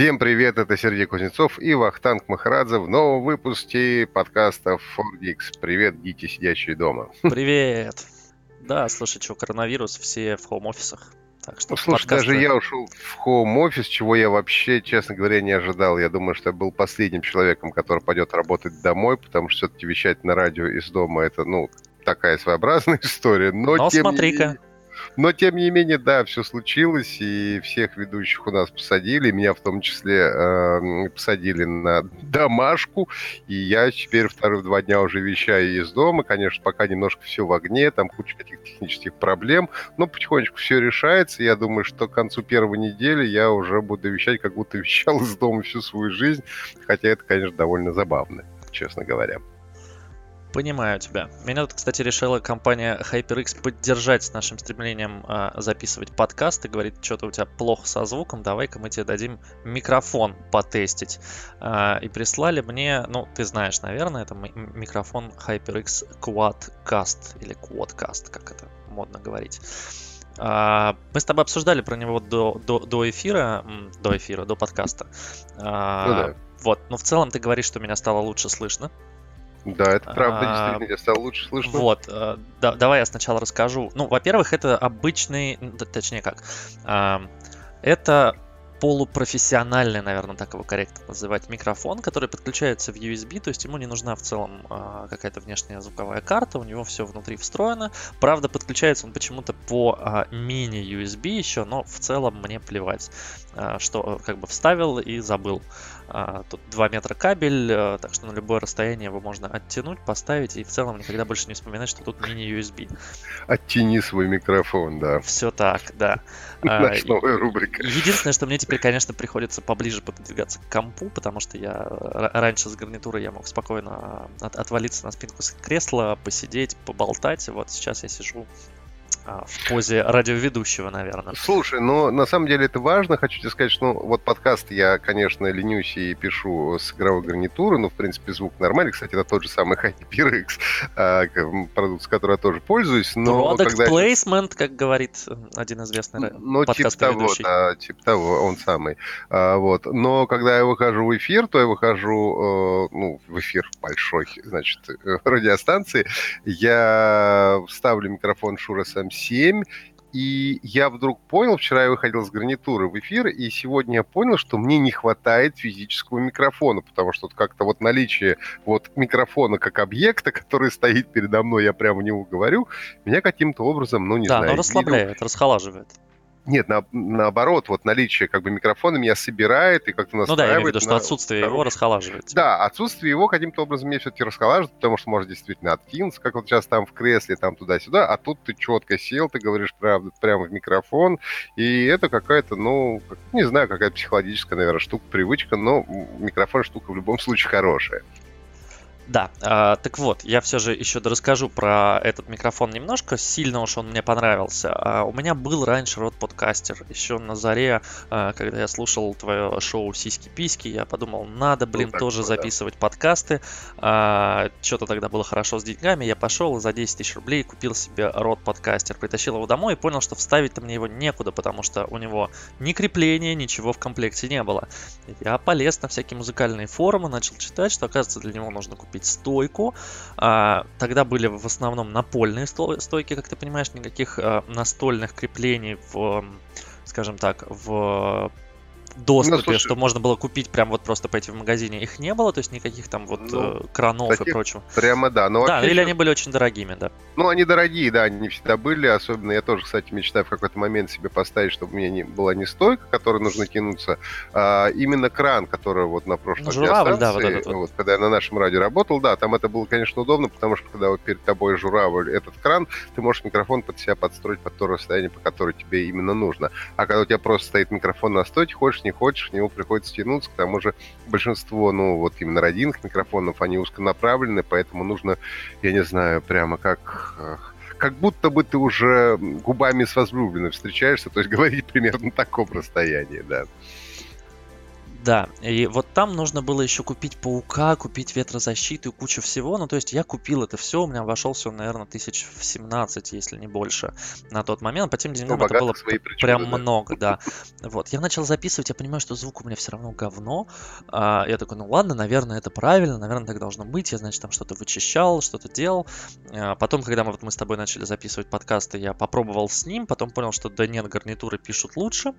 Всем привет, это Сергей Кузнецов и Вахтанг Махарадзе в новом выпуске подкаста 4Geeks. Привет, гики, сидящие дома. Привет. Да, слушай, что, коронавирус, все в хоум-офисах. Так что Слушай, подкасты... даже я ушел в хоум-офис, чего я вообще, честно говоря, не ожидал. Я думаю, что я был последним человеком, который пойдет работать домой, потому что все-таки вещать на радио из дома это, ну, такая своеобразная история. Но, Но смотри-ка, менее... Но, тем не менее, да, все случилось, и всех ведущих у нас посадили, меня в том числе э, посадили на домашку, и я теперь вторые два дня уже вещаю из дома. Конечно, пока немножко все в огне, там куча каких-то технических проблем, но потихонечку все решается. Я думаю, что к концу первой недели я уже буду вещать, как будто вещал из дома всю свою жизнь, хотя это, конечно, довольно забавно, честно говоря. Понимаю тебя. Меня тут, кстати, решила компания HyperX поддержать с нашим стремлением э, записывать подкасты. Говорит, что-то у тебя плохо со звуком, давай-ка мы тебе дадим микрофон потестить. Э, и прислали мне, ну, ты знаешь, наверное, это микрофон HyperX Quadcast или Quadcast, как это модно говорить. Uh, мы с тобой обсуждали про него до, до, до эфира, до эфира, до подкаста. Ну, да. Вот, но в целом ты говоришь, что меня стало лучше слышно. Да, это правда, а, действительно, я стал лучше слышно. Вот, э, да, давай я сначала расскажу. Ну, во-первых, это обычный, точнее как, это полупрофессиональный, наверное, так его корректно называть, микрофон, который подключается в USB, то есть ему не нужна в целом а, какая-то внешняя звуковая карта, у него все внутри встроено. Правда, подключается он почему-то по а, мини-USB еще, но в целом мне плевать, а, что как бы вставил и забыл. А, тут 2 метра кабель, а, так что на любое расстояние его можно оттянуть, поставить и в целом никогда больше не вспоминать, что тут мини-USB. Оттяни свой микрофон, да. Все так, да. А, Наша новая рубрика. Единственное, что мне теперь, конечно, приходится поближе подвигаться к компу, потому что я раньше с гарнитурой я мог спокойно отвалиться на спинку кресла, посидеть, поболтать. Вот сейчас я сижу а, в позе радиоведущего, наверное. Слушай, ну на самом деле это важно. Хочу тебе сказать, что ну, вот подкаст я, конечно, ленюсь и пишу с игровой гарнитуры, но в принципе звук нормальный. Кстати, это тот же самый HyperX, а, продукт, с которым я тоже пользуюсь. Но Product когда... placement, как говорит один известный ну, типа того, да, типа того, он самый. А, вот. Но когда я выхожу в эфир, то я выхожу э, ну, в эфир большой, значит, радиостанции. Я ставлю микрофон Shure SM7 7. И я вдруг понял, вчера я выходил с гарнитуры в эфир, и сегодня я понял, что мне не хватает физического микрофона, потому что вот как-то вот наличие вот микрофона как объекта, который стоит передо мной, я прямо в него говорю, меня каким-то образом, ну не да, знаю... Да, расслабляет, расхолаживает. Нет, на, наоборот, вот наличие как бы микрофона меня собирает и как-то настраивает. Ну да, я имею в виду, что отсутствие его расхолаживает. Да, отсутствие его каким-то образом меня все-таки расхолаживает, потому что может действительно откинуться, как вот сейчас там в кресле, там туда-сюда, а тут ты четко сел, ты говоришь правда прямо в микрофон, и это какая-то, ну, не знаю, какая-то психологическая, наверное, штука, привычка, но микрофон штука в любом случае хорошая. Да, э, так вот, я все же еще расскажу про этот микрофон немножко. Сильно уж он мне понравился. Э, у меня был раньше род подкастер. Еще на заре, э, когда я слушал твое шоу Сиськи-письки, я подумал, надо, блин, ну, тоже такое, записывать да. подкасты. Э, Что-то тогда было хорошо с деньгами. Я пошел за 10 тысяч рублей купил себе род подкастер, притащил его домой и понял, что вставить-то мне его некуда, потому что у него ни крепления, ничего в комплекте не было. Я полез на всякие музыкальные форумы, начал читать, что, оказывается, для него нужно купить купить стойку. А, тогда были в основном напольные стойки, как ты понимаешь, никаких а, настольных креплений в, скажем так, в доступе, ну, слушай, что можно было купить прям вот просто пойти в магазине, их не было, то есть никаких там вот ну, э, кранов таких, и прочего. Прямо да. Но да, или они были очень дорогими, да. Ну, они дорогие, да, они всегда были, особенно я тоже, кстати, мечтаю в какой-то момент себе поставить, чтобы у меня не была не стойка, которой нужно тянуться, а именно кран, который вот на прошлой ну, журавль, да, вот этот вот. вот. Когда я на нашем радио работал, да, там это было, конечно, удобно, потому что когда вот перед тобой журавль, этот кран, ты можешь микрофон под себя подстроить под то расстояние, по которому тебе именно нужно. А когда у тебя просто стоит микрофон на стойке, хочешь, не хочешь, к нему приходится тянуться, к тому же большинство, ну, вот именно родийных микрофонов, они узконаправлены, поэтому нужно, я не знаю, прямо как как будто бы ты уже губами с возлюбленной встречаешься, то есть говорить примерно на таком расстоянии, да. Да, и вот там нужно было еще купить паука, купить ветрозащиту и кучу всего. Ну, то есть я купил это все, у меня обошелся, наверное, тысяч в 17, если не больше, на тот момент. По тем деньгам ну, это было прям да. много, да. Вот, я начал записывать, я понимаю, что звук у меня все равно говно. А, я такой, ну ладно, наверное, это правильно, наверное, так должно быть. Я, значит, там что-то вычищал, что-то делал. А, потом, когда мы, вот мы с тобой начали записывать подкасты, я попробовал с ним, потом понял, что да нет, гарнитуры пишут лучше.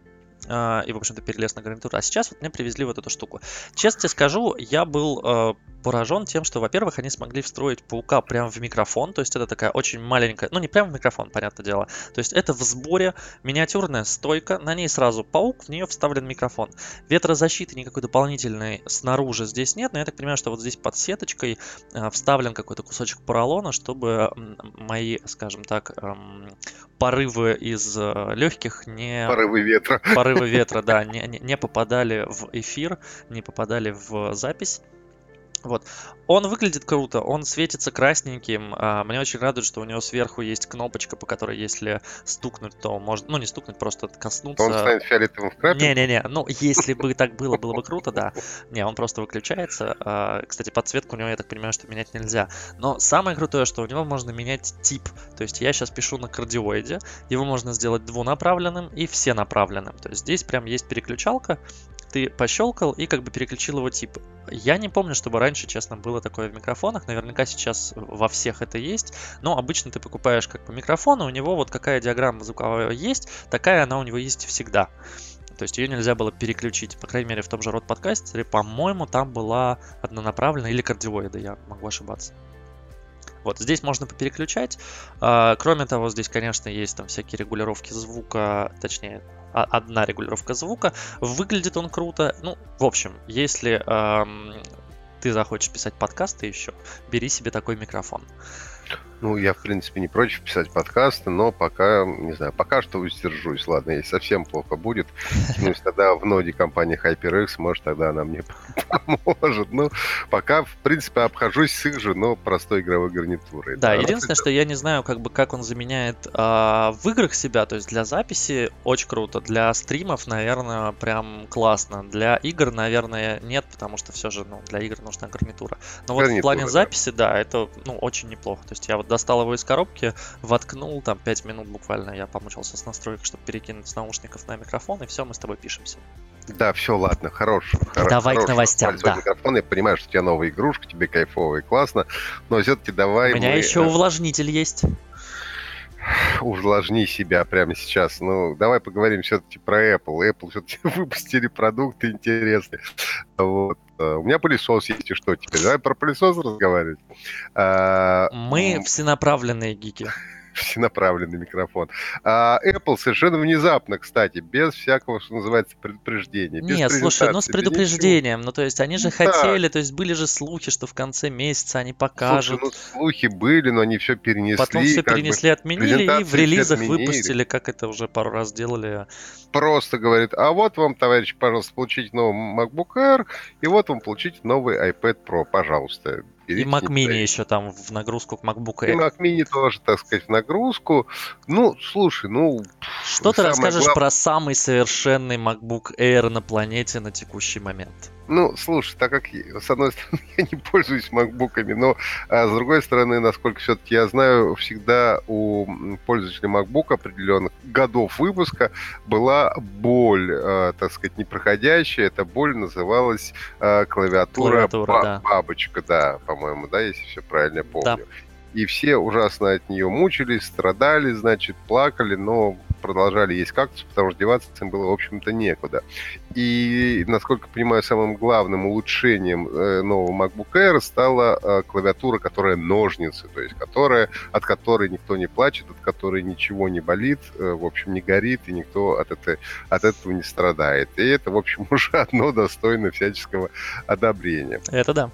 А, и, в общем-то, перелез на гарнитуру. А сейчас вот мне привезли вот эту штуку. Честно тебе скажу, я был э, поражен тем, что, во-первых, они смогли встроить паука прямо в микрофон, то есть это такая очень маленькая, ну не прямо в микрофон, понятное дело, то есть это в сборе миниатюрная стойка, на ней сразу паук, в нее вставлен микрофон. Ветрозащиты никакой дополнительной снаружи здесь нет, но я так понимаю, что вот здесь под сеточкой э, вставлен какой-то кусочек поролона, чтобы мои, скажем так, эм, порывы из э, легких не... Порывы ветра. Порывы ветра, да, не, не, не попадали в эфир, не попадали в запись. Вот. Он выглядит круто, он светится красненьким. А, мне очень радует, что у него сверху есть кнопочка, по которой, если стукнуть, то может... Ну, не стукнуть, просто коснуться. Он станет фиолетовым в крапе? Не-не-не, ну, если бы так было, было бы круто, да. Не, он просто выключается. А, кстати, подсветку у него, я так понимаю, что менять нельзя. Но самое крутое, что у него можно менять тип. То есть я сейчас пишу на кардиоиде, его можно сделать двунаправленным и всенаправленным. То есть здесь прям есть переключалка, ты пощелкал и как бы переключил его тип. Я не помню, чтобы раньше, честно, было такое в микрофонах. Наверняка сейчас во всех это есть. Но обычно ты покупаешь как по микрофону, у него вот какая диаграмма звуковая есть, такая она у него есть всегда. То есть ее нельзя было переключить. По крайней мере, в том же род подкастере, по-моему, там была однонаправленная или кардиоида, я могу ошибаться. Вот здесь можно попереключать. А, кроме того, здесь, конечно, есть там всякие регулировки звука, точнее, одна регулировка звука. Выглядит он круто. Ну, в общем, если эм, ты захочешь писать подкасты еще, бери себе такой микрофон. Ну, я, в принципе, не против писать подкасты, но пока, не знаю, пока что воздержусь. Ладно, если совсем плохо будет, ну, тогда в ноде компании HyperX, может, тогда она мне поможет. Ну, пока, в принципе, обхожусь с их же, но простой игровой гарнитурой. Да, да единственное, что я не знаю, как бы, как он заменяет а, в играх себя, то есть для записи очень круто, для стримов, наверное, прям классно. Для игр, наверное, нет, потому что все же, ну, для игр нужна гарнитура. Но вот в плане записи, да, это, ну, очень неплохо. То есть я вот достал его из коробки, воткнул, там 5 минут буквально я помучился с настройкой, чтобы перекинуть с наушников на микрофон, и все, мы с тобой пишемся. Да, все, ладно, хорош. Давай хорош, к новостям, да. Микрофон, я понимаю, что у тебя новая игрушка, тебе кайфово и классно, но все-таки давай... У меня мы... еще увлажнитель есть увлажни себя прямо сейчас. Ну, давай поговорим все-таки про Apple. Apple все-таки выпустили продукты интересные. Вот. Э, у меня пылесос есть, и что теперь? Давай про пылесос разговаривать. А, Мы всенаправленные гики всенаправленный микрофон. А Apple совершенно внезапно, кстати, без всякого, что называется, предупреждения. Нет, слушай, ну с предупреждением. Ничего. Ну, то есть они же да. хотели, то есть были же слухи, что в конце месяца они покажут. Слушай, ну слухи были, но они все перенесли. Потом все перенесли, бы, отменили и в релизах выпустили, как это уже пару раз делали. Просто говорит, а вот вам, товарищ, пожалуйста, получите новый MacBook Air, и вот вам получите новый iPad Pro, пожалуйста и Mac Mini еще там в нагрузку к MacBook Air. И Mac Mini тоже, так сказать, в нагрузку. Ну, слушай, ну... Что ты расскажешь глав... про самый совершенный MacBook Air на планете на текущий момент? Ну, слушай, так как, с одной стороны, я не пользуюсь макбуками, но а с другой стороны, насколько все-таки я знаю, всегда у пользователей MacBook определенных годов выпуска была боль, э, так сказать, непроходящая. Эта боль называлась э, клавиатура, клавиатура да. бабочка, да, по-моему, да, если все правильно помню. Да и все ужасно от нее мучились, страдали, значит, плакали, но продолжали есть кактус, потому что деваться им было, в общем-то, некуда. И, насколько понимаю, самым главным улучшением э, нового MacBook Air стала э, клавиатура, которая ножницы, то есть которая, от которой никто не плачет, от которой ничего не болит, э, в общем, не горит, и никто от, этой, от этого не страдает. И это, в общем, уже одно достойно всяческого одобрения. Это да.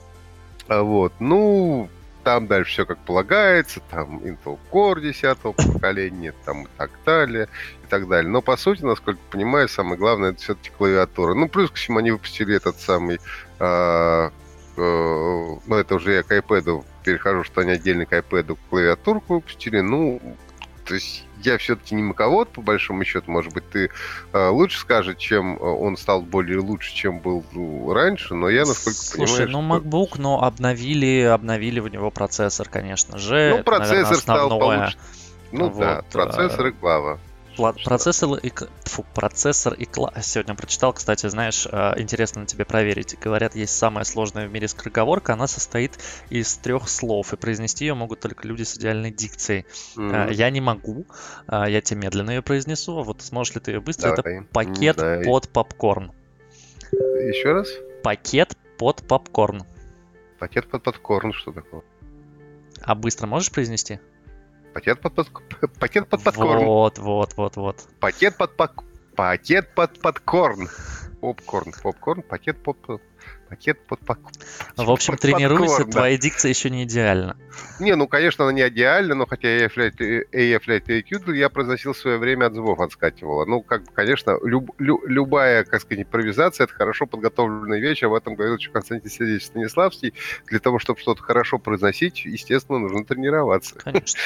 А вот. Ну, там дальше все как полагается, там Intel Core 10 поколения, там и так далее, и так далее. Но, по сути, насколько понимаю, самое главное, это все-таки клавиатура. Ну, плюс ко всему, они выпустили этот самый... Э, э, ну, это уже я к iPad перехожу, что они отдельно к iPad клавиатурку выпустили. Ну, То есть я все-таки не маковод, по большому счету. Может быть, ты э, лучше скажешь, чем э, он стал более лучше, чем был ну, раньше, но я, насколько Слушай, понимаю... ну что... MacBook, но обновили, обновили в него процессор, конечно же. Ну, Это, процессор наверное, стал получше. Ну вот, да, процессор и глава. Процессор и, фу, процессор и класс. Сегодня прочитал, кстати, знаешь, э, интересно тебе проверить. Говорят, есть самая сложная в мире скороговорка. Она состоит из трех слов, и произнести ее могут только люди с идеальной дикцией. Mm-hmm. Я не могу, э, я тебе медленно ее произнесу. А вот сможешь ли ты ее быстро? Давай. Это пакет Давай. под попкорн. Еще раз? Пакет под попкорн. Пакет под попкорн, что такое? А быстро можешь произнести? Пакет под, под, пакет под подкорн. Вот, вот, вот, вот. Пакет под, под пакет под подкорн. Попкорн, попкорн, пакет под, пакет под, под В общем, под тренируйся, да. твоя дикция еще не идеальна. Не, ну, конечно, она не идеальна, но хотя я AF я произносил в свое время от зубов отскакивала. Ну, как бы, конечно, люб, лю, любая, как сказать, импровизация — это хорошо подготовленная вещь, об этом говорил еще Константин Сергеевич Станиславский. Для того, чтобы что-то хорошо произносить, естественно, нужно тренироваться. Конечно.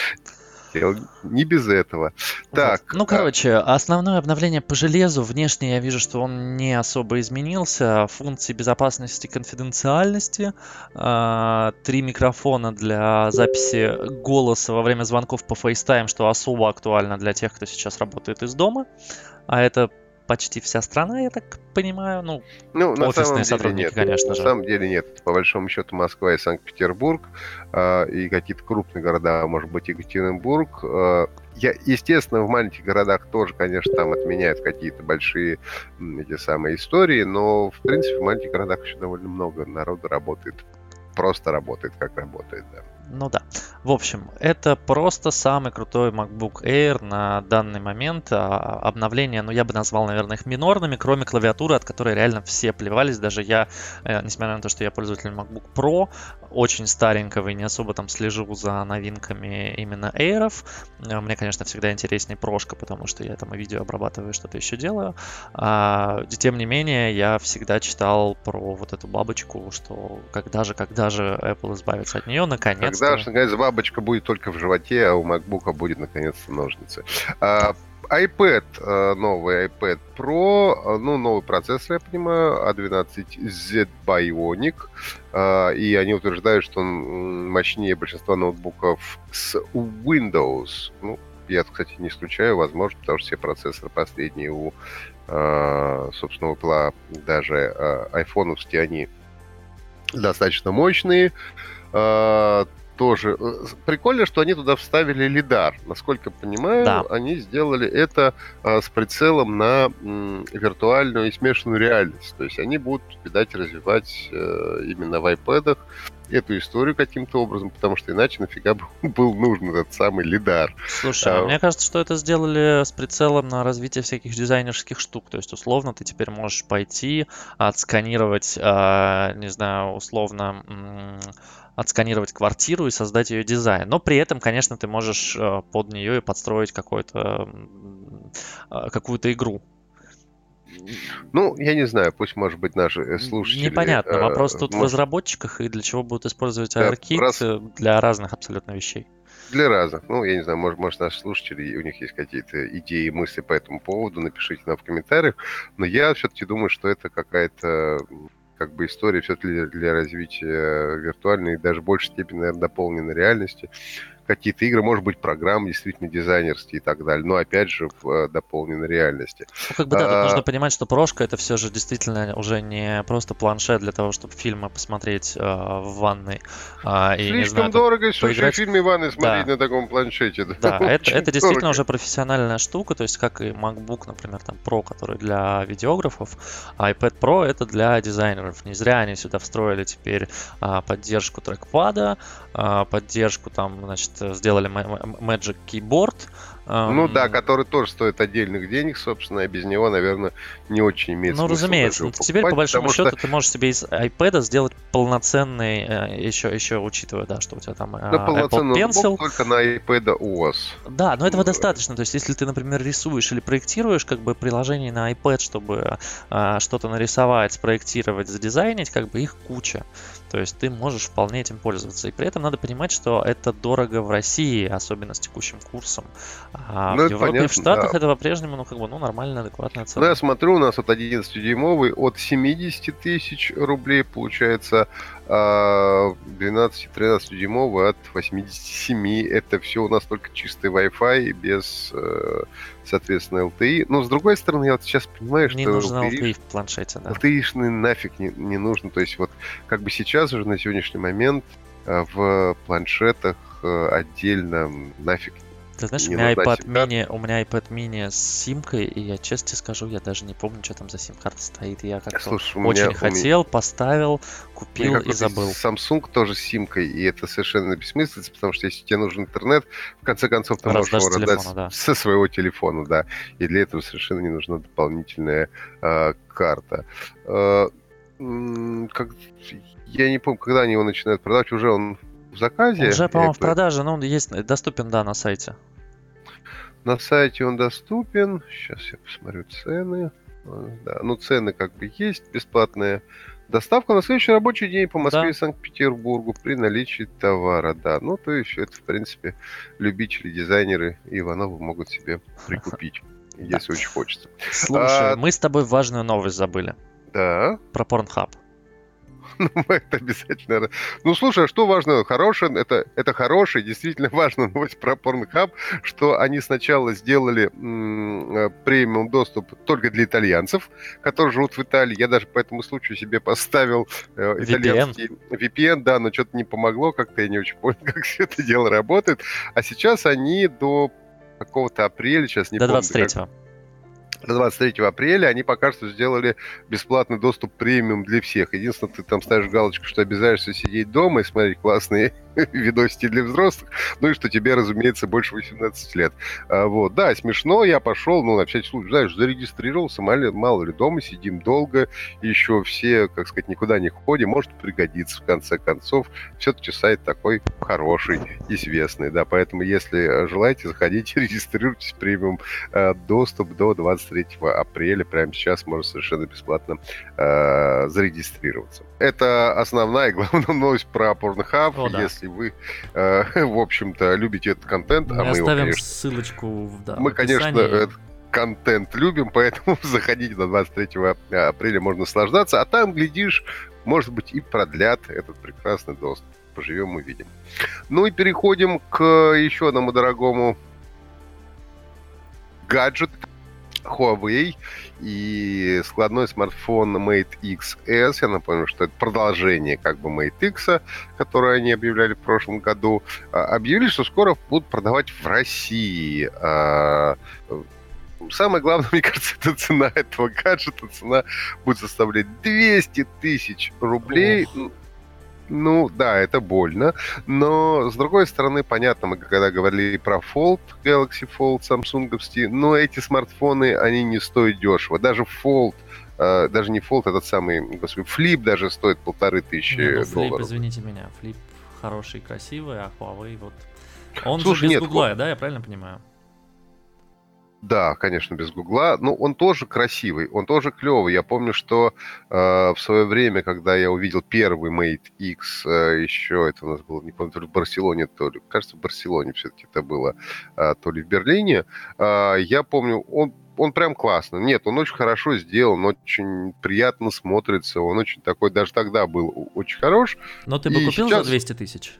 Не без этого. Так. Ну, а короче, основное обновление по железу. Внешне я вижу, что он не особо изменился. Функции безопасности и конфиденциальности. А, три микрофона для записи голоса во время звонков по FaceTime, что особо актуально для тех, кто сейчас работает из дома. А это почти вся страна, я так понимаю. Ну, ну на офисные сотрудники, нет. конечно на же. На самом деле нет. По большому счету Москва и Санкт-Петербург э, и какие-то крупные города, может быть, Екатеринбург. Э, я, естественно, в маленьких городах тоже, конечно, там отменяют какие-то большие эти самые истории, но, в принципе, в маленьких городах еще довольно много народу работает. Просто работает, как работает, да. Ну да. В общем, это просто самый крутой MacBook Air на данный момент. А, обновления, ну я бы назвал, наверное, их минорными, кроме клавиатуры, от которой реально все плевались. Даже я, э, несмотря на то, что я пользователь MacBook Pro, очень старенького и не особо там слежу за новинками именно Air. Э, мне, конечно, всегда интереснее прошка, потому что я там и видео обрабатываю, что-то еще делаю. А, тем не менее, я всегда читал про вот эту бабочку, что когда же, когда же Apple избавится от нее, наконец Когда же, наконец, бабочка будет только в животе, а у MacBook будет, наконец-то, ножницы. А, iPad, э, новый iPad Pro, э, ну, новый процессор, я понимаю, A12Z Bionic, э, и они утверждают, что он мощнее большинства ноутбуков с Windows. Ну, я, кстати, не исключаю, возможно, потому что все процессоры последние у, собственно, Apple, даже айфоновские, они достаточно мощные тоже. Э, прикольно, что они туда вставили лидар. Насколько понимаю, да. они сделали это а, с прицелом на м, виртуальную и смешанную реальность. То есть они будут, видать, развивать а, именно в iPad эту историю каким-то образом, потому что иначе нафига был нужен этот самый лидар. Слушай, а... мне кажется, что это сделали с прицелом на развитие всяких дизайнерских штук. То есть, условно, ты теперь можешь пойти, отсканировать, а, не знаю, условно отсканировать квартиру и создать ее дизайн. Но при этом, конечно, ты можешь э, под нее и подстроить какую-то э, какую-то игру. Ну, я не знаю, пусть, может быть, наши слушатели... Непонятно. Э, Вопрос тут может... в разработчиках и для чего будут использовать ARKit раз... для разных абсолютно вещей. Для разных. Ну, я не знаю, может, может, наши слушатели, у них есть какие-то идеи, мысли по этому поводу, напишите нам в комментариях. Но я все-таки думаю, что это какая-то как бы история все-таки для, развития виртуальной и даже в большей степени, наверное, дополненной реальности какие-то игры, может быть, программы действительно дизайнерские и так далее, но опять же в э, дополненной реальности. Ну, как бы да, а... тут нужно понимать, что прошка это все же действительно уже не просто планшет для того, чтобы фильмы посмотреть э, в ванной. Э, и, Слишком не знаю, дорого, что поиграть... фильмы в ванной смотреть да. на таком планшете. Да, да это, это действительно уже профессиональная штука, то есть как и MacBook, например, там Pro, который для видеографов, а iPad Pro это для дизайнеров. Не зря они сюда встроили теперь а, поддержку трекпада, а, поддержку там, значит, сделали Magic Keyboard, ну да, который тоже стоит отдельных денег, собственно, и без него, наверное, не очень имеет Ну, разумеется. Ну, теперь, по большому счету, что... ты можешь себе из iPad сделать полноценный, еще, э, еще учитывая, да, что у тебя там да, э, Apple Pencil. только на iPad OS. Да, но этого достаточно. То есть, если ты, например, рисуешь или проектируешь как бы приложение на iPad, чтобы а, что-то нарисовать, спроектировать, задизайнить, как бы их куча. То есть ты можешь вполне этим пользоваться. И при этом надо понимать, что это дорого в России, особенно с текущим курсом. А ну, в Европе понятно, в Штатах да. это по-прежнему, ну, как бы, ну, нормальная, адекватная цена. Ну, я смотрю, у нас вот 11-дюймовый от 70 тысяч рублей получается, а 12-13 дюймовый от 87. Это все у нас только чистый Wi-Fi без, э, соответственно, LTE. Но, с другой стороны, я вот сейчас понимаю, не что... Не нужно LTE, LTE в планшете, да. LTE нафиг не, не нужно. То есть вот как бы сейчас уже на сегодняшний момент э, в планшетах э, отдельно нафиг ты знаешь, у меня iPad mini, у меня iPad mini с симкой, и я честно тебе скажу, я даже не помню, что там за сим-карта стоит. Я как-то Слушай, очень меня, хотел, меня... поставил, купил и забыл. Samsung тоже с симкой, и это совершенно бессмысленно, потому что если тебе нужен интернет, в конце концов ты можешь его раздать да. со своего телефона, да. И для этого совершенно не нужна дополнительная э, карта. Э, как, я не помню, когда они его начинают продавать, уже он в заказе. Уже, по-моему, в продаже, но он есть, доступен, да, на сайте. На сайте он доступен. Сейчас я посмотрю цены. Да, ну цены как бы есть, бесплатная доставка на следующий рабочий день по Москве да. и Санкт-Петербургу при наличии товара, да. Ну, то есть это, в принципе, любители, дизайнеры Ивановы могут себе прикупить, если очень хочется. Слушай, а, мы с тобой важную новость забыли. Да. Про Pornhub. Ну, это обязательно... Ну, слушай, а что важно? Хорошее, это, это хорошая, действительно важная новость про Pornhub, что они сначала сделали э, премиум доступ только для итальянцев, которые живут в Италии. Я даже по этому случаю себе поставил э, итальянский VPN. VPN, да, но что-то не помогло, как-то я не очень понял, как все это дело работает. А сейчас они до какого-то апреля, сейчас не до помню. До 23 как до 23 апреля они пока что сделали бесплатный доступ премиум для всех. Единственное, ты там ставишь галочку, что обязаешься сидеть дома и смотреть классные видосики для взрослых, ну и что тебе, разумеется, больше 18 лет. А, вот, да, смешно, я пошел, ну, на всякий случай, знаешь, зарегистрировался, мало, мало ли, дома сидим долго, еще все, как сказать, никуда не ходим, может пригодиться в конце концов. Все-таки сайт такой хороший, известный, да, поэтому, если желаете, заходите, регистрируйтесь, премиум э, доступ до 23 апреля, прямо сейчас можно совершенно бесплатно э, зарегистрироваться. Это основная и главная новость про Pornhub. О, да. Если вы, э, в общем-то, любите этот контент, мы а мы оставим его, конечно, ссылочку да, Мы, в конечно, этот контент любим, поэтому заходите до 23 апреля, можно наслаждаться. А там, глядишь, может быть, и продлят этот прекрасный доступ. Поживем, увидим. Ну и переходим к еще одному дорогому гаджету, Huawei и складной смартфон Mate XS. Я напомню, что это продолжение как бы Mate X, которое они объявляли в прошлом году. А, объявили, что скоро будут продавать в России. А, самое главное, мне кажется, это цена этого гаджета. Цена будет составлять 200 тысяч рублей. Ох. Ну, да, это больно. Но, с другой стороны, понятно, мы когда говорили про Fold, Galaxy Fold, Samsung, но эти смартфоны, они не стоят дешево. Даже Fold, э, даже не Fold, этот самый, господи, Flip даже стоит полторы тысячи ну, долларов. Flip, извините меня, Flip хороший, красивый, а Huawei вот... Он Слушай, же без нет, Гугла, да, я правильно понимаю? Да, конечно, без Гугла. Но он тоже красивый, он тоже клевый. Я помню, что э, в свое время, когда я увидел первый Mate X, э, еще это у нас было, не помню, то ли в Барселоне, то ли, кажется, в Барселоне все-таки это было, э, то ли в Берлине, э, я помню, он он прям классно. Нет, он очень хорошо сделан, очень приятно смотрится, он очень такой, даже тогда был очень хорош. Но ты бы и купил сейчас... за 200 тысяч?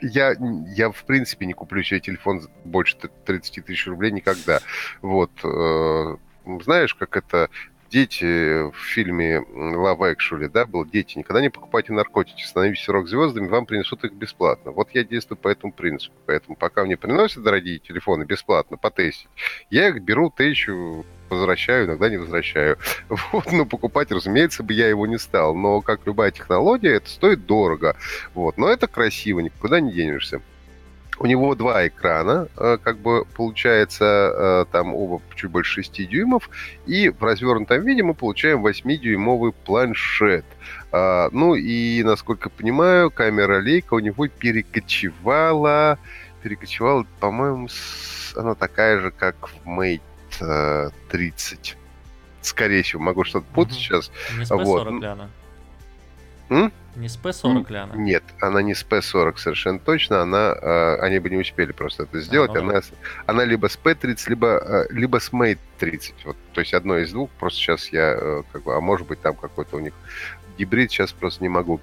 Я, я в принципе не куплю себе телефон больше 30 тысяч рублей никогда. Вот. Э, знаешь, как это дети в фильме Love Actually, да, был дети, никогда не покупайте наркотики, становитесь рок-звездами, вам принесут их бесплатно. Вот я действую по этому принципу. Поэтому пока мне приносят дорогие телефоны бесплатно потестить, я их беру, тещу, возвращаю, иногда не возвращаю. Вот, но покупать, разумеется, бы я его не стал. Но, как любая технология, это стоит дорого. Вот, но это красиво, никуда не денешься. У него два экрана, э, как бы получается, э, там оба чуть больше 6 дюймов, и в развернутом виде мы получаем 8-дюймовый планшет. А, ну и, насколько понимаю, камера лейка у него перекочевала, перекочевала, по-моему, она такая же, как в Mate 30. Скорее всего, могу что-то путать угу. сейчас. Не вот. Ли она? М? Не с P40 ли она? Нет, она не с P40 совершенно точно. Она, э, они бы не успели просто это сделать. А, ну она, она либо с P30, либо, э, либо с Mate 30. Вот, то есть одно из двух. Просто сейчас я, э, как бы, а может быть там какой-то у них гибрид, сейчас просто не могу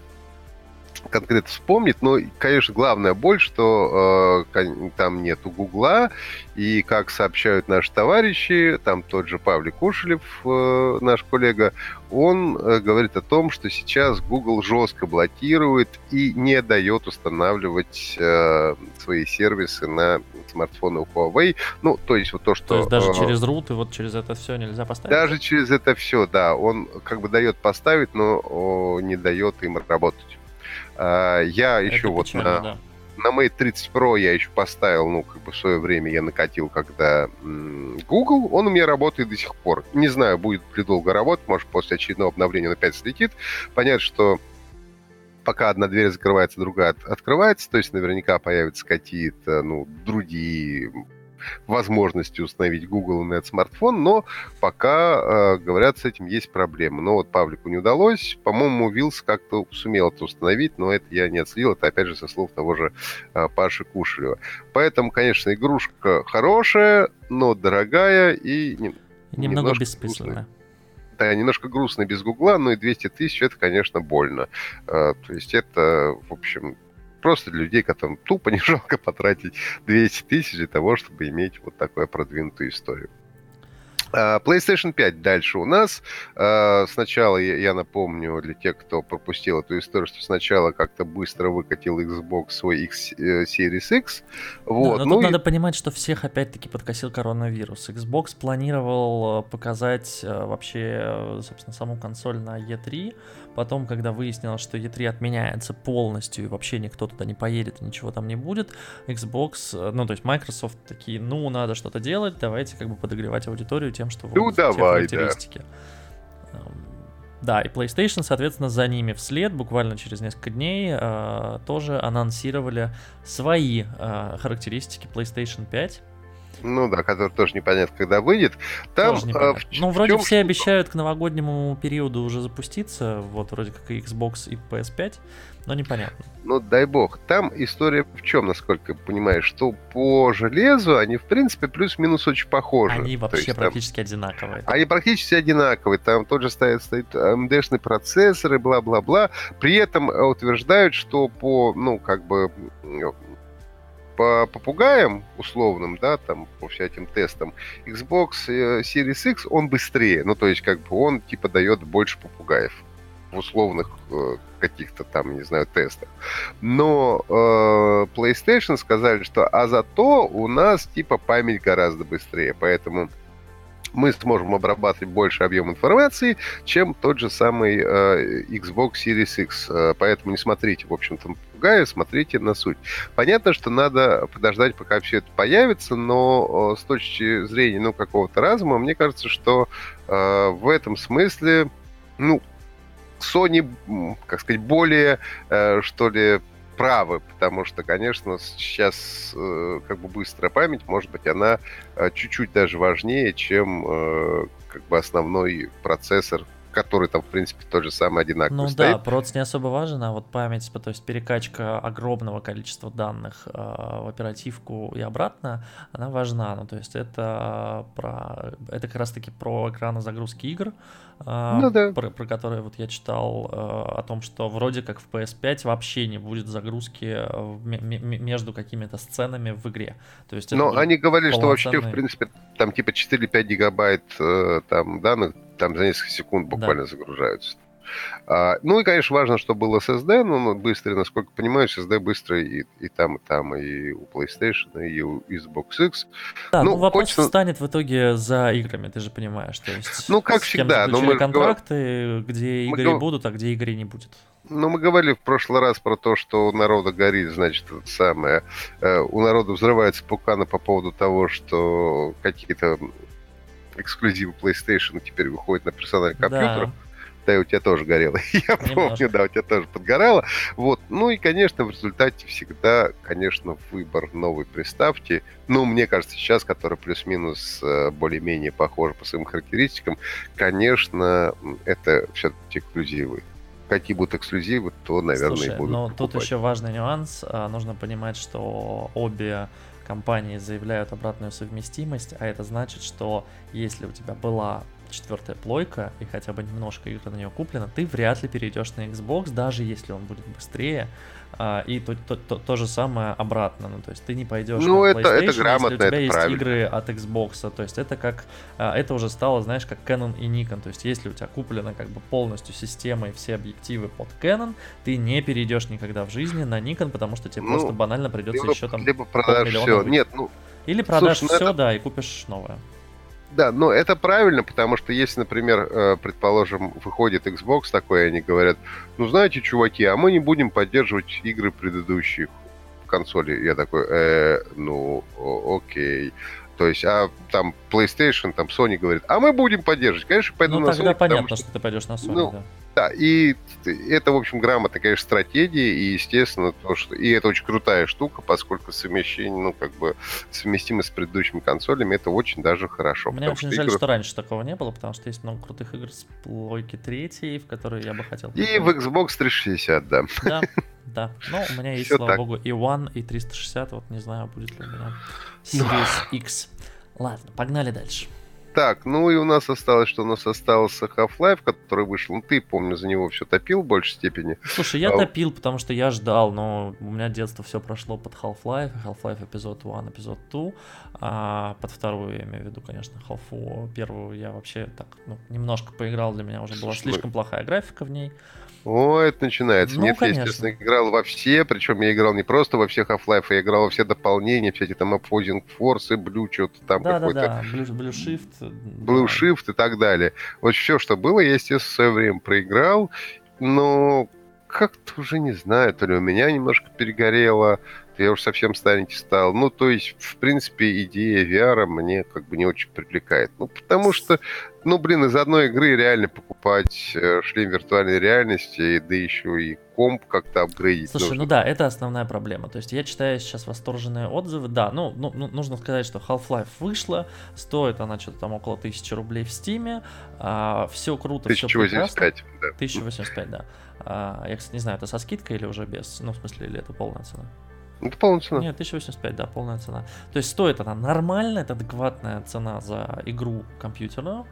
конкретно вспомнить, но, конечно, главная боль, что э, там нету Гугла, и, как сообщают наши товарищи, там тот же Павлик Кушелев, э, наш коллега, он э, говорит о том, что сейчас Google жестко блокирует и не дает устанавливать э, свои сервисы на смартфоны у Huawei. Ну, то есть вот то, что... То есть даже э, через root и вот через это все нельзя поставить? Даже через это все, да. Он как бы дает поставить, но о, не дает им работать. А, я Это еще вот на, да. на Mate 30 Pro я еще поставил, ну, как бы в свое время я накатил, когда Google, он у меня работает до сих пор. Не знаю, будет ли долго работать, может, после очередного обновления он опять слетит. Понятно, что пока одна дверь закрывается, другая открывается, то есть наверняка появятся какие-то, ну, другие возможности установить Google на этот смартфон, но пока, э, говорят, с этим есть проблемы. Но вот Павлику не удалось. По-моему, Вилс как-то сумел это установить, но это я не отследил. Это, опять же, со слов того же э, Паши Кушелева. Поэтому, конечно, игрушка хорошая, но дорогая и... Немного бессмысленная. Да, немножко грустно без Гугла, но и 200 тысяч это, конечно, больно. Э, то есть это, в общем, просто для людей, которым тупо не жалко потратить 200 тысяч для того, чтобы иметь вот такую продвинутую историю. А, PlayStation 5 дальше у нас. А, сначала, я напомню, для тех, кто пропустил эту историю, что сначала как-то быстро выкатил Xbox свой X э, Series X. Вот. Да, но ну тут и... надо понимать, что всех опять-таки подкосил коронавирус. Xbox планировал э, показать э, вообще, собственно, саму консоль на E3, Потом, когда выяснилось, что E3 отменяется полностью и вообще никто туда не поедет ничего там не будет, Xbox, э, ну то есть Microsoft такие, ну надо что-то делать, давайте как бы подогревать аудиторию тем, что ну, давай, характеристики. Да. Да, и PlayStation, соответственно, за ними вслед, буквально через несколько дней, э, тоже анонсировали свои э, характеристики PlayStation 5. Ну да, который тоже непонятно, когда выйдет. Там. А, в, ну, вроде все обещают к новогоднему периоду уже запуститься, вот вроде как и Xbox и PS5, но непонятно. Ну, дай бог. Там история в чем, насколько понимаю, что по железу они, в принципе, плюс-минус очень похожи. Они вообще есть, практически там... одинаковые. Они практически одинаковые. Там тоже стоят, стоят AMD-шные процессоры, бла-бла-бла. При этом утверждают, что по, ну, как бы по попугаям условным, да, там, по всяким тестам, Xbox э, Series X, он быстрее. Ну, то есть, как бы он, типа, дает больше попугаев в условных э, каких-то там, не знаю, тестах. Но э, PlayStation сказали, что а зато у нас, типа, память гораздо быстрее. Поэтому мы сможем обрабатывать больше объем информации, чем тот же самый э, Xbox Series X. Э, поэтому не смотрите, в общем-то, попугая, смотрите на суть. Понятно, что надо подождать, пока все это появится, но с точки зрения ну, какого-то разума, мне кажется, что э, в этом смысле, ну, Sony, как сказать, более, э, что ли, правы, потому что, конечно, сейчас э, как бы быстрая память, может быть, она э, чуть-чуть даже важнее, чем э, как бы основной процессор который там, в принципе, тот же самый одинаковый Ну стоит. да, проц не особо важен, а вот память, то есть перекачка огромного количества данных э, в оперативку и обратно, она важна. Ну, то есть это про это как раз-таки про экраны загрузки игр, э, ну, да. про, про которые вот я читал о том, что вроде как в PS5 вообще не будет загрузки между какими-то сценами в игре. То есть Но они говорили, полноценный... что вообще, в принципе, там типа 4-5 гигабайт э, там данных там за несколько секунд буквально да. загружаются. А, ну и, конечно, важно, чтобы был SSD, но быстрый, насколько понимаю, SSD быстрый и, и там, и там, и у PlayStation, и у Xbox X. Да, ну, ну вопрос хочется... станет в итоге за играми, ты же понимаешь, то есть ну, как всегда, но мы контракты, где мы игры гов... будут, а где игры не будет. Ну, мы говорили в прошлый раз про то, что у народа горит, значит, это самое. Э, у народа взрывается пукана по поводу того, что какие-то эксклюзивы PlayStation теперь выходят на персональных компьютерах. Да. Да, и у тебя тоже горело. Я Немножко. помню, да, у тебя тоже подгорало. Вот. Ну и, конечно, в результате всегда, конечно, выбор новой приставки. Ну, мне кажется, сейчас, которая плюс-минус э, более-менее похожа по своим характеристикам, конечно, это все-таки эксклюзивы. какие будут эксклюзивы, то, наверное, Слушай, и буду но покупать. тут еще важный нюанс. А, Нужно понимать, что обе компании заявляют обратную совместимость, а это значит, что если у тебя была четвертая плойка и хотя бы немножко игр на нее куплено, ты вряд ли перейдешь на Xbox, даже если он будет быстрее. А, и то, то, то, то же самое обратно. Ну, то есть ты не пойдешь Ну, на это- это грамотно, если у тебя это есть правильно. игры от Xbox. То есть это как а, это уже стало, знаешь, как Canon и Nikon. То есть если у тебя куплена как бы полностью система и все объективы под Canon, ты не перейдешь никогда в жизни на Nikon, потому что тебе Ну, просто банально придется Либо, еще там либо продашь все. выйти. Нет, ну, или продашь слушай, ну все, это- да, и купишь новое. Да, но это правильно, потому что если, например, э, предположим, выходит Xbox такой, и они говорят, ну, знаете, чуваки, а мы не будем поддерживать игры предыдущих консолей. Я такой, э, ну, окей. То есть, а там PlayStation, там Sony говорит, а мы будем поддерживать. Конечно, пойду Ну на тогда Sony, понятно, что- что ты пойдешь на Sony, ну, да. Да, и это, в общем, грамотная, конечно, стратегия, и, естественно, то, что... И это очень крутая штука, поскольку совмещение, ну, как бы, совместимость с предыдущими консолями, это очень даже хорошо. Мне очень жаль, игры- что раньше такого не было, потому что есть много крутых игр с плойки третьей, в которые я бы хотел. И в. Xbox 360, да. Да, да. Но у меня есть, Всё слава так. богу, и One, и 360. Вот не знаю, будет ли у меня Ну. Series X. Ладно, погнали дальше. Так, ну и у нас осталось, что у нас остался Half-Life, который вышел. Ну, ты, помню, за него все топил в большей степени. Слушай, я А топил, потому что я ждал, но у меня детство все прошло под Half-Life, Half-Life эпизод 1, эпизод 2, а под вторую я имею в виду, конечно, Half-Life первую я вообще так, ну, немножко поиграл, для меня уже была Слушай, ну- слишком плохая графика в ней. О, это начинается. Ну, Нет, конечно. я, естественно, играл во все, причем я играл не просто во все Half-Life, я играл во все дополнения, все эти там Opposing Force и Blue, что-то там какой-то Да-да-да, Blue, Blue Shift. э, Blue да. Shift и так далее. Вот все, что было, я, естественно, в свое время проиграл, но как-то уже не знаю, то ли у меня немножко перегорело, я уж совсем старенький стал. Ну, то есть, в принципе, идея VR мне как бы не очень привлекает. Ну, потому что, ну, блин, из одной игры реально покупать э, шлем виртуальной реальности, да еще и комп как-то апгрейдить Слушай, нужно. ну да, это основная проблема. То есть я читаю сейчас восторженные отзывы. Да, ну, ну, ну, нужно сказать, что Half-Life вышла, стоит она что-то там около 1000 рублей в Стиме. все круто, все прекрасно. 1085, да. 1085, да. А, я, кстати, не знаю, это со скидкой или уже без? Ну, в смысле, или это полная цена? Ну, Это полная цена. Нет, 1085, да, полная цена. То есть стоит она нормально, это адекватная цена за игру компьютерную,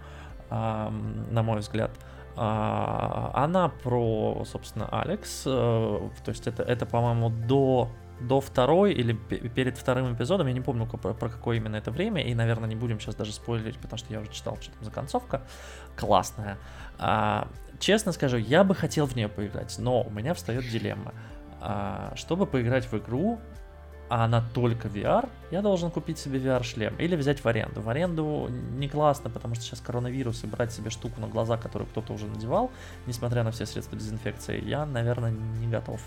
ам, на мой взгляд. А, Она про, собственно, Алекс. э, То есть это, это по-моему, до до второй или пе- перед вторым эпизодом, я не помню про, про какое именно это время, и, наверное, не будем сейчас даже спойлерить, потому что я уже читал, что там за концовка классная. А, честно скажу, я бы хотел в нее поиграть, но у меня встает дилемма. А, чтобы поиграть в игру, а она только VR, я должен купить себе VR-шлем или взять в аренду. В аренду не классно, потому что сейчас коронавирус и брать себе штуку на глаза, которую кто-то уже надевал, несмотря на все средства дезинфекции, я, наверное, не готов.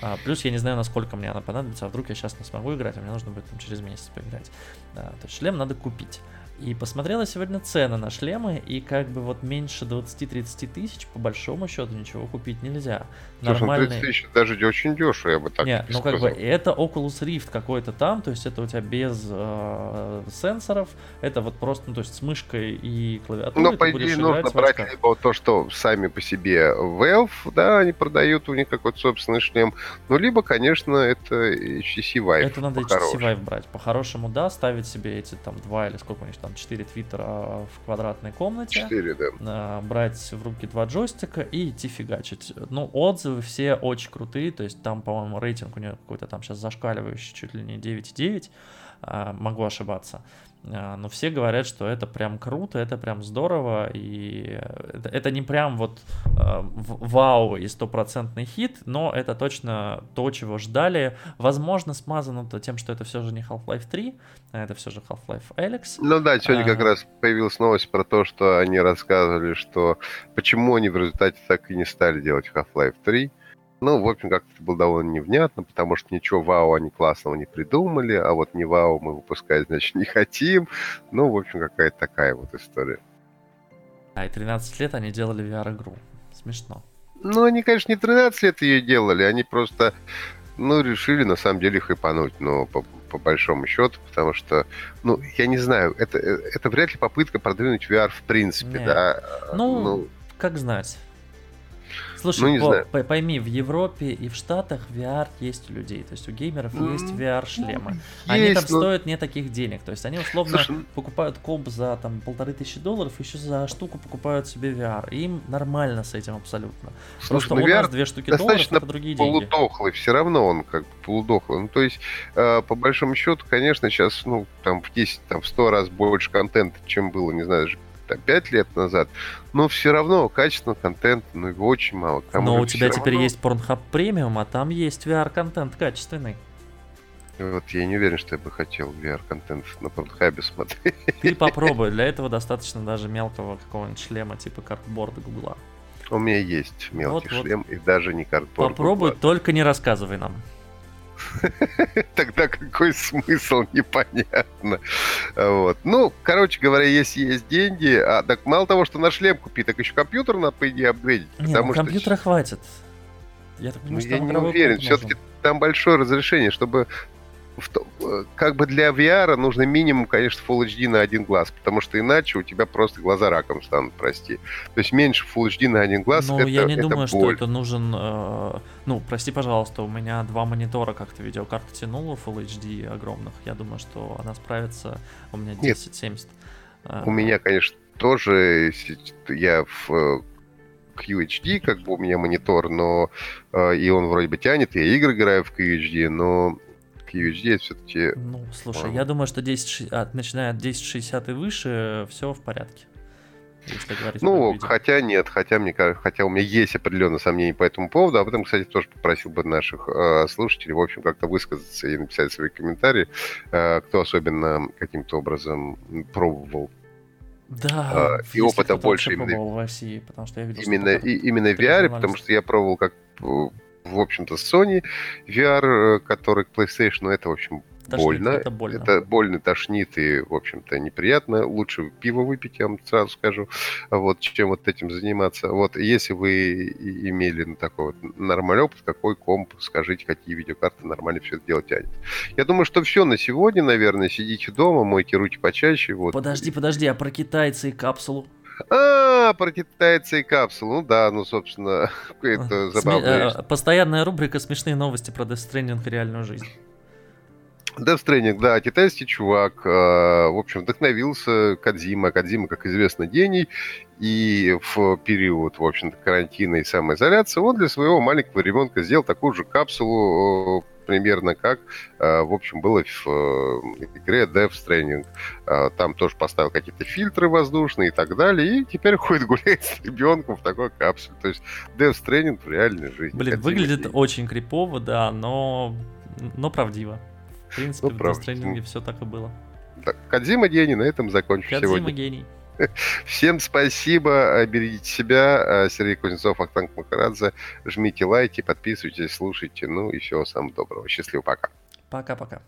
А, плюс я не знаю, насколько мне она понадобится, а вдруг я сейчас не смогу играть, а мне нужно будет там, через месяц поиграть. Да, то есть шлем надо купить. И посмотрел я сегодня цены на шлемы, и как бы вот меньше 20-30 тысяч, по большому счету, ничего купить нельзя. Слушай, ну, 30 Нормальный... тысяч даже очень дешево, я бы так Не, ну как бы это Oculus Rift какой-то там, то есть это у тебя без э, сенсоров, это вот просто, ну то есть с мышкой и клавиатурой Но, ты по идее, нужно брать либо то, что сами по себе Valve, да, они продают, у них какой-то собственный шлем, ну, либо, конечно, это HTC Vive. Это надо HTC. Vive брать. По-хорошему, да, ставить себе эти там два или сколько у них там, 4 твиттера в квадратной комнате. Четыре, да. а, брать в руки два джойстика и идти фигачить. Ну, отзывы все очень крутые, то есть там, по-моему, рейтинг у нее какой-то там сейчас зашкаливающий, чуть ли не 9,9, а, могу ошибаться. А, Но все говорят, что это прям круто, это прям здорово, и это, это не прям вот а, в- вау и стопроцентный хит, но это точно то, чего ждали. Возможно, смазано то тем, что это все же не Half-Life 3, а это все же Half-Life Alyx. Ну да, сегодня как Ага. раз появилась новость про то, что они рассказывали, что почему они в результате так и не стали делать Half-Life 3. Ну, в общем, как-то было довольно невнятно, потому что ничего вау они классного не придумали, а вот не вау мы выпускать, значит, не хотим. Ну, в общем, какая-то такая вот история. А, и 13 лет они делали VR-игру. Смешно. Ну, они, конечно, не 13 лет ее делали, они просто, ну, решили на самом деле хайпануть, ну, по, по большому счету, потому что, ну, я не знаю, это, это вряд ли попытка продвинуть VR в принципе, Не. да. Ну, Как знать. Слушай, ну, не по, знаю. По, пойми, в Европе и в Штатах VR есть у людей. То есть у геймеров mm-hmm. есть VR-шлемы. Есть, они там но... стоят не таких денег. То есть они условно Слушай, ну покупают комп за там полторы тысячи долларов, еще за штуку покупают себе VR. И им нормально с этим абсолютно. Слушай, Просто ну, у VR нас две штуки долларов это другие деньги. полудохлый, все равно он как бы полудохлый. Ну, то есть, э, по большому счету, конечно, сейчас, ну, там в 10, там в 100 раз больше контента, чем было, не знаю, там, 5 лет назад, но все равно качественного контента, ну, его очень мало. Но у тебя теперь есть Pornhub Premium, а там есть VR-контент качественный. Вот я не уверен, что я бы хотел VR-контент на Pornhub смотреть. Ты попробуй, для этого достаточно даже мелкого какого-нибудь шлема типа картборда Гугла. У меня есть мелкий вот, шлем вот. и даже не картборд. Попробуй, Гугла. только не рассказывай нам. Тогда какой смысл, непонятно. Вот. Ну, короче говоря, если есть деньги, а так мало того, что на шлем купить, так еще компьютер надо, по идее, апгрейдить. Не, потому ну, компьютера хватит. Я так понимаю, ну, я не уверен. Все-таки там большое разрешение, чтобы как бы для VR нужно минимум, конечно, Full HD на один глаз, потому что иначе у тебя просто глаза раком станут, прости. То есть меньше Full HD на один глаз. Ну, я не это думаю, боль. что это нужен. Э, ну, прости, пожалуйста, у меня два монитора как-то видеокарта тянула Full HD огромных. Я думаю, что она справится. У меня 1070. Э, у меня, конечно, тоже я в э, QHD, как бы у меня монитор, но э, и он вроде бы тянет, я игры играю в QHD, но UHD все-таки... Ну, слушай, я думаю, что 10, а, начиная от 1060 и выше, все в порядке. Ну, хотя нет, хотя мне хотя у меня есть определенные сомнения по этому поводу. Об этом, кстати, тоже попросил бы наших э, слушателей, в общем, как-то высказаться и написать свои комментарии, э, кто особенно каким-то образом пробовал да, э, и опыта больше именно в России, потому что я видел, именно, и, именно VR, потому что я пробовал как в общем-то, Sony VR, э, который к PlayStation, это, в общем, тошнит, больно. Это больно. Это больно, тошнит и, в общем-то, неприятно. Лучше пиво выпить, я вам сразу скажу, вот, чем вот этим заниматься. Вот, если вы имели ну, такой вот нормальный опыт, какой комп, скажите, какие видеокарты нормально все это дело тянет. Я думаю, что все на сегодня, наверное. Сидите дома, мойте руки почаще. Вот. Подожди, подожди, а про китайцы и капсулу? А, про китайцы и капсулу. Ну да, ну, собственно, это забавно. Сме- постоянная рубрика «Смешные новости про Death Stranding и реальную жизнь». Death Stranding, да, китайский чувак, э, в общем, вдохновился Кадзима. Кадзима, как известно, гений. И в период, в общем-то, карантина и самоизоляции он для своего маленького ребенка сделал такую же капсулу примерно как, э, в общем, было в э, игре Death Stranding. Э, там тоже поставил какие-то фильтры воздушные и так далее, и теперь ходит гулять с ребенком в такой капсуле. То есть Death Stranding в реальной жизни. Блин, выглядит день. очень крипово, да, но, но правдиво. В принципе, ну, в Death Stranding все так и было. Кадзима гений, на этом закончим Кадзима сегодня. гений. Всем спасибо, берегите себя. Сергей Кузнецов, Ахтанг Махарадзе. Жмите лайки, подписывайтесь, слушайте. Ну и всего самого доброго. Счастливо, пока. Пока-пока.